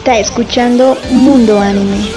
Está escuchando Mundo Anime.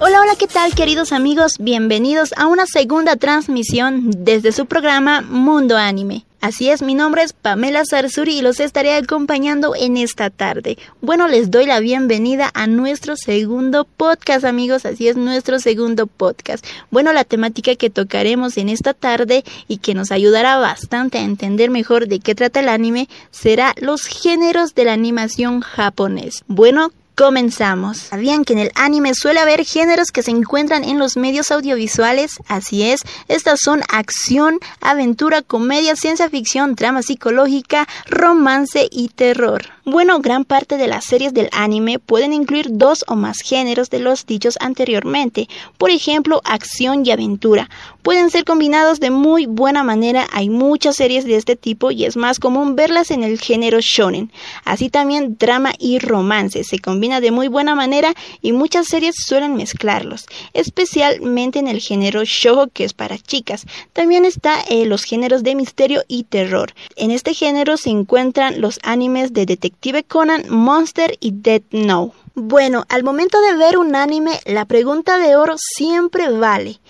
Hola, hola, ¿qué tal queridos amigos? Bienvenidos a una segunda transmisión desde su programa Mundo Anime. Así es, mi nombre es Pamela Sarsuri y los estaré acompañando en esta tarde. Bueno, les doy la bienvenida a nuestro segundo podcast, amigos. Así es, nuestro segundo podcast. Bueno, la temática que tocaremos en esta tarde y que nos ayudará bastante a entender mejor de qué trata el anime será los géneros de la animación japonés. Bueno, Comenzamos. ¿Sabían que en el anime suele haber géneros que se encuentran en los medios audiovisuales? Así es, estas son acción, aventura, comedia, ciencia ficción, drama psicológica, romance y terror. Bueno, gran parte de las series del anime pueden incluir dos o más géneros de los dichos anteriormente, por ejemplo, acción y aventura. Pueden ser combinados de muy buena manera, hay muchas series de este tipo y es más común verlas en el género shonen. Así también drama y romance se combinan de muy buena manera y muchas series suelen mezclarlos, especialmente en el género shoujo que es para chicas. También está eh, los géneros de misterio y terror. En este género se encuentran los animes de Detective Conan, Monster y Dead Note. Bueno, al momento de ver un anime, la pregunta de oro siempre vale.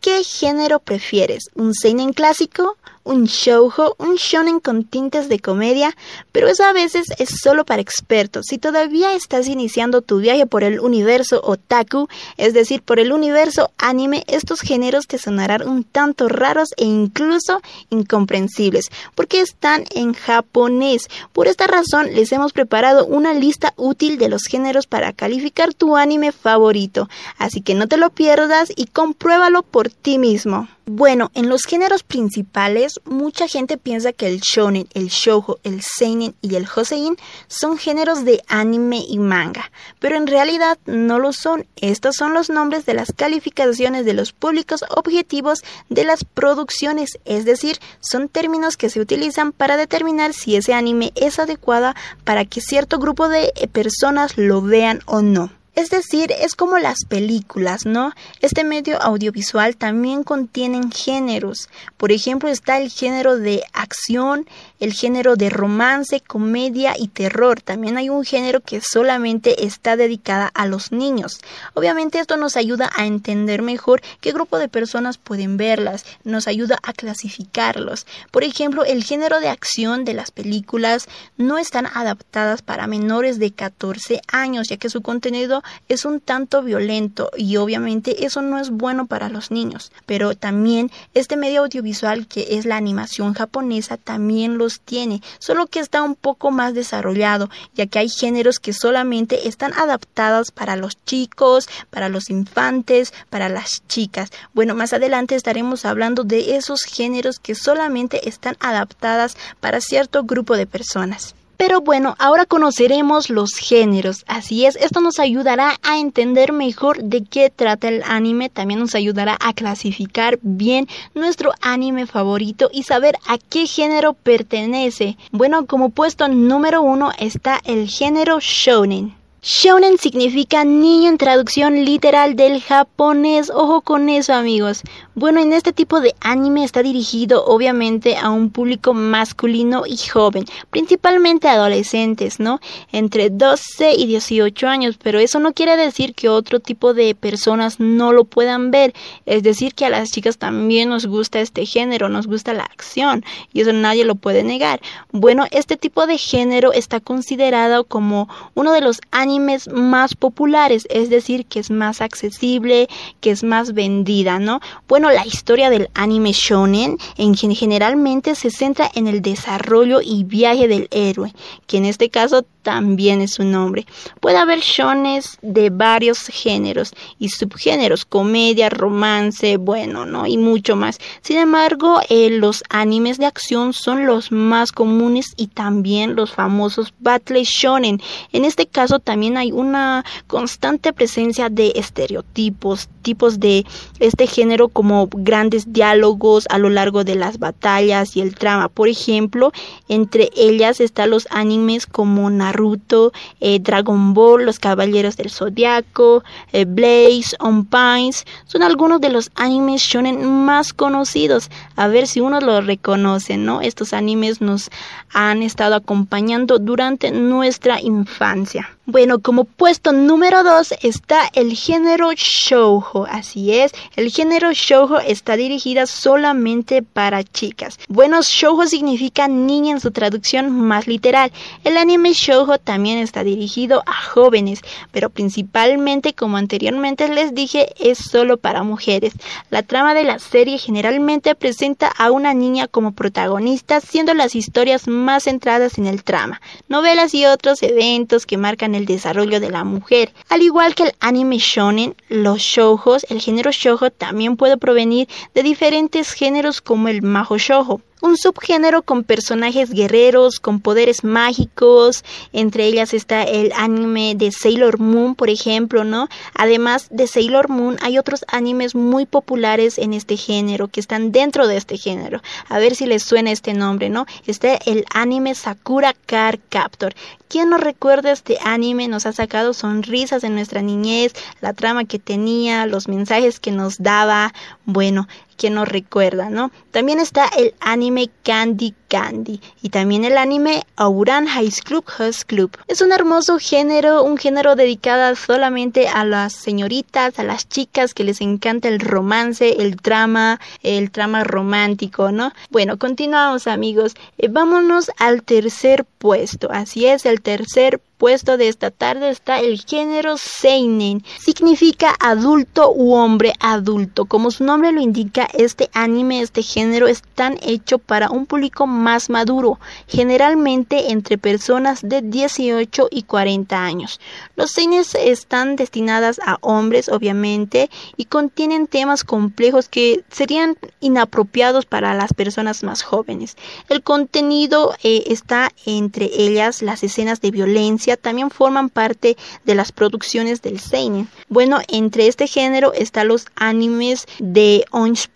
¿Qué género prefieres? ¿Un seinen clásico? Un shoujo, un shonen con tintes de comedia, pero eso a veces es solo para expertos. Si todavía estás iniciando tu viaje por el universo otaku, es decir, por el universo anime, estos géneros te sonarán un tanto raros e incluso incomprensibles, porque están en japonés. Por esta razón les hemos preparado una lista útil de los géneros para calificar tu anime favorito, así que no te lo pierdas y compruébalo por ti mismo. Bueno, en los géneros principales, mucha gente piensa que el shonen, el shoujo, el seinen y el josein son géneros de anime y manga, pero en realidad no lo son. Estos son los nombres de las calificaciones de los públicos objetivos de las producciones, es decir, son términos que se utilizan para determinar si ese anime es adecuado para que cierto grupo de personas lo vean o no. Es decir, es como las películas, ¿no? Este medio audiovisual también contienen géneros. Por ejemplo, está el género de acción, el género de romance, comedia y terror. También hay un género que solamente está dedicada a los niños. Obviamente esto nos ayuda a entender mejor qué grupo de personas pueden verlas, nos ayuda a clasificarlos. Por ejemplo, el género de acción de las películas no están adaptadas para menores de 14 años, ya que su contenido es un tanto violento y obviamente eso no es bueno para los niños. Pero también este medio audiovisual que es la animación japonesa también los tiene, solo que está un poco más desarrollado, ya que hay géneros que solamente están adaptados para los chicos, para los infantes, para las chicas. Bueno, más adelante estaremos hablando de esos géneros que solamente están adaptadas para cierto grupo de personas. Pero bueno, ahora conoceremos los géneros. Así es, esto nos ayudará a entender mejor de qué trata el anime. También nos ayudará a clasificar bien nuestro anime favorito y saber a qué género pertenece. Bueno, como puesto número uno está el género shonen. Shonen significa niño en traducción literal del japonés. Ojo con eso, amigos. Bueno, en este tipo de anime está dirigido obviamente a un público masculino y joven, principalmente adolescentes, ¿no? Entre 12 y 18 años, pero eso no quiere decir que otro tipo de personas no lo puedan ver. Es decir, que a las chicas también nos gusta este género, nos gusta la acción, y eso nadie lo puede negar. Bueno, este tipo de género está considerado como uno de los animes más populares, es decir, que es más accesible, que es más vendida, ¿no? Bueno, la historia del anime shonen en generalmente se centra en el desarrollo y viaje del héroe, que en este caso también es su nombre. Puede haber shones de varios géneros y subgéneros, comedia, romance, bueno, ¿no? Y mucho más. Sin embargo, eh, los animes de acción son los más comunes y también los famosos battle shonen. En este caso también hay una constante presencia de estereotipos, tipos de este género como grandes diálogos a lo largo de las batallas y el trama. Por ejemplo, entre ellas están los animes como Naruto Naruto, eh, Dragon Ball, Los Caballeros del Zodiaco, eh, Blaze, On Pines, son algunos de los animes shonen más conocidos. A ver si uno lo reconoce, ¿no? Estos animes nos han estado acompañando durante nuestra infancia. Bueno, como puesto número 2 está el género shoujo. Así es, el género shoujo está dirigida solamente para chicas. Bueno, shoujo significa niña en su traducción más literal. El anime shoujo también está dirigido a jóvenes, pero principalmente, como anteriormente les dije, es solo para mujeres. La trama de la serie generalmente presenta a una niña como protagonista, siendo las historias más centradas en el trama, novelas y otros eventos que marcan el desarrollo de la mujer. Al igual que el anime shonen, los shoujos, el género shoujo también puede provenir de diferentes géneros como el majo shoujo un subgénero con personajes guerreros, con poderes mágicos, entre ellas está el anime de Sailor Moon, por ejemplo, ¿no? Además de Sailor Moon, hay otros animes muy populares en este género, que están dentro de este género. A ver si les suena este nombre, ¿no? Está el anime Sakura Card Captor. ¿Quién nos recuerda este anime? Nos ha sacado sonrisas en nuestra niñez, la trama que tenía, los mensajes que nos daba. Bueno, que nos recuerda, ¿no? También está el anime Candy Candy y también el anime Auran High Club Host Club. Es un hermoso género, un género dedicado solamente a las señoritas, a las chicas que les encanta el romance, el drama, el drama romántico, ¿no? Bueno, continuamos amigos. Eh, vámonos al tercer puesto. Así es, el tercer puesto de esta tarde está el género Seinen. Significa adulto u hombre adulto. Como su nombre lo indica, este anime, este género, están hecho para un público más maduro, generalmente entre personas de 18 y 40 años. Los seinen están destinadas a hombres, obviamente, y contienen temas complejos que serían inapropiados para las personas más jóvenes. El contenido eh, está entre ellas las escenas de violencia, también forman parte de las producciones del seinen. Bueno, entre este género están los animes de Orange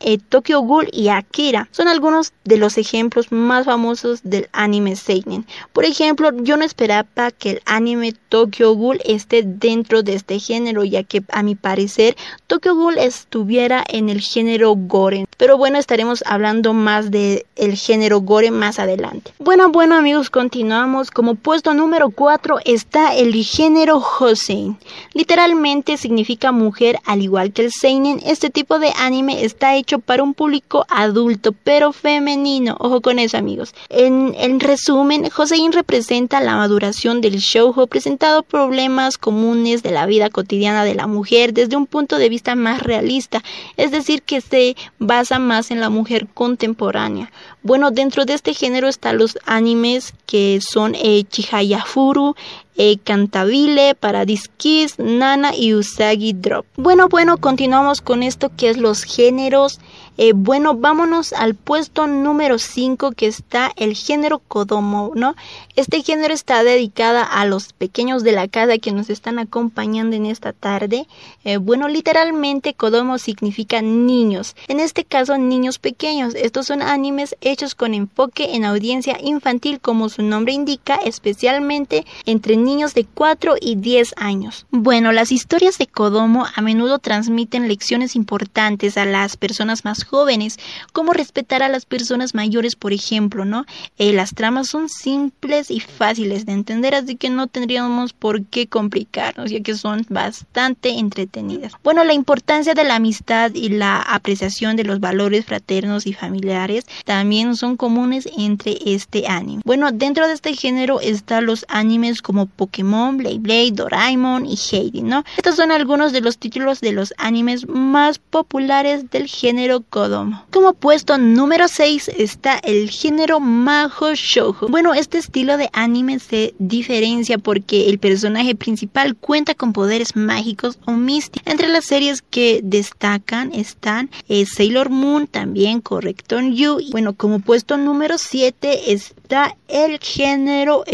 eh, Tokyo Ghoul y Akira. Son algunos de los ejemplos más famosos del anime seinen. Por ejemplo, yo no esperaba que el anime Tokyo Ghoul esté dentro de este género, ya que a mi parecer Tokyo Ghoul estuviera en el género gore. Pero bueno, estaremos hablando más del el género gore más adelante. Bueno, bueno amigos, continuamos como puesto número número 4 está el género Hosein. Literalmente significa mujer, al igual que el Seinen. Este tipo de anime está hecho para un público adulto, pero femenino. Ojo con eso, amigos. En, en resumen, Hosein representa la maduración del shoujo, presentado problemas comunes de la vida cotidiana de la mujer desde un punto de vista más realista, es decir, que se basa más en la mujer contemporánea. Bueno, dentro de este género están los animes que son eh, Chihaya Furu, eh, Cantabile, Paradise Kiss, Nana y Usagi Drop. Bueno, bueno, continuamos con esto que es los géneros. Eh, bueno, vámonos al puesto número 5 que está el género Kodomo, ¿no? Este género está dedicada a los pequeños de la casa que nos están acompañando en esta tarde. Eh, bueno, literalmente Kodomo significa niños. En este caso, niños pequeños. Estos son animes hechos con enfoque en audiencia infantil, como su nombre indica, especialmente entre niños de 4 y 10 años. Bueno, las historias de Kodomo a menudo transmiten lecciones importantes a las personas más jóvenes, como respetar a las personas mayores, por ejemplo, ¿no? Eh, las tramas son simples y fáciles de entender, así que no tendríamos por qué complicarnos, ya que son bastante entretenidas. Bueno, la importancia de la amistad y la apreciación de los valores fraternos y familiares también son comunes entre este anime. Bueno, dentro de este género están los animes como Pokémon, Blade Blade, Doraemon y Heidi, ¿no? Estos son algunos de los títulos de los animes más populares del género Como puesto número 6 está el género Majo Shoujo. Bueno, este estilo de anime se diferencia porque el personaje principal cuenta con poderes mágicos o místicos. Entre las series que destacan están eh, Sailor Moon, también Correcton You. Bueno, como puesto número 7 está el género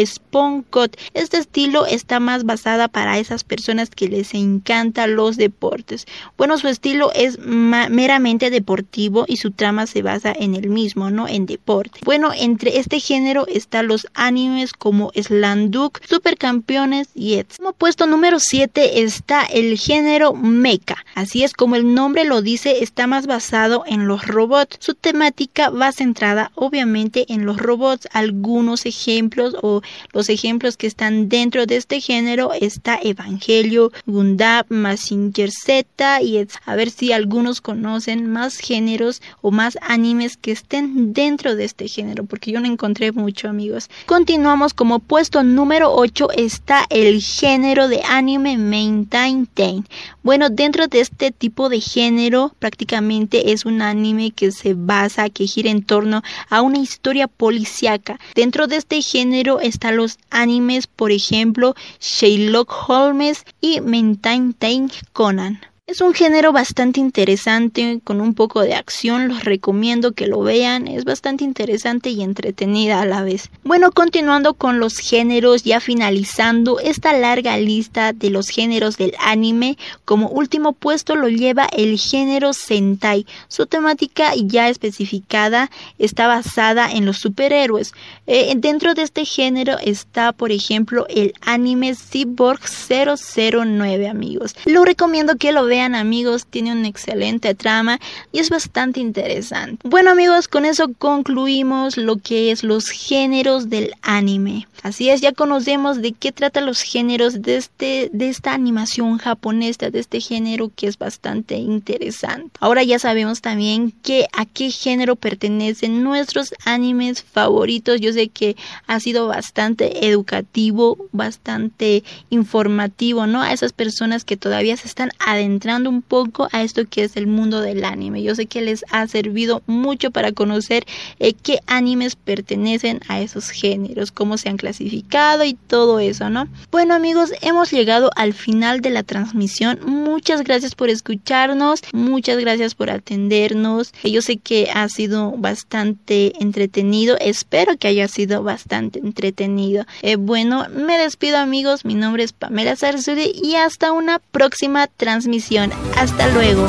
Cut. Este estilo está más basada para esas personas que les encantan los deportes. Bueno, su estilo es meramente deportivo y su trama se basa en el mismo, ¿no? En deporte. Bueno, entre este género están los animes como Slanduk, Supercampeones y etc. Como puesto número 7 está el género mecha. Así es como el nombre lo dice, está más basado en los robots. Su temática va centrada obviamente en los robots. Algunos ejemplos o los ejemplos que están dentro de este género está Evangelio, Gundam, Massinger Z y a ver si algunos conocen más géneros o más animes que estén dentro de este género porque yo no encontré mucho amigos. Continuamos como puesto número 8 está el género de anime Maintain Bueno, dentro de este tipo de género prácticamente es un anime que se basa, que gira en torno a una historia policíaca. Dentro de este género están los animes, por ejemplo, Sherlock Holmes y Maintain Conan. Es un género bastante interesante, con un poco de acción, los recomiendo que lo vean, es bastante interesante y entretenida a la vez. Bueno, continuando con los géneros, ya finalizando esta larga lista de los géneros del anime, como último puesto lo lleva el género Sentai. Su temática ya especificada está basada en los superhéroes. Eh, dentro de este género está, por ejemplo, el anime Cyborg 009, amigos. Lo recomiendo que lo vean amigos, tiene una excelente trama y es bastante interesante. Bueno amigos, con eso concluimos lo que es los géneros del anime. Así es, ya conocemos de qué tratan los géneros de, este, de esta animación japonesa, de este género que es bastante interesante. Ahora ya sabemos también que a qué género pertenecen nuestros animes favoritos. Yo sé que ha sido bastante educativo, bastante informativo, ¿no? A esas personas que todavía se están adentrando un poco a esto que es el mundo del anime. Yo sé que les ha servido mucho para conocer eh, qué animes pertenecen a esos géneros, cómo se han clasificado y todo eso, ¿no? Bueno amigos, hemos llegado al final de la transmisión. Muchas gracias por escucharnos, muchas gracias por atendernos. Yo sé que ha sido bastante entretenido, espero que haya sido bastante entretenido. Eh, bueno, me despido amigos, mi nombre es Pamela Sarsuri y hasta una próxima transmisión. Hasta luego.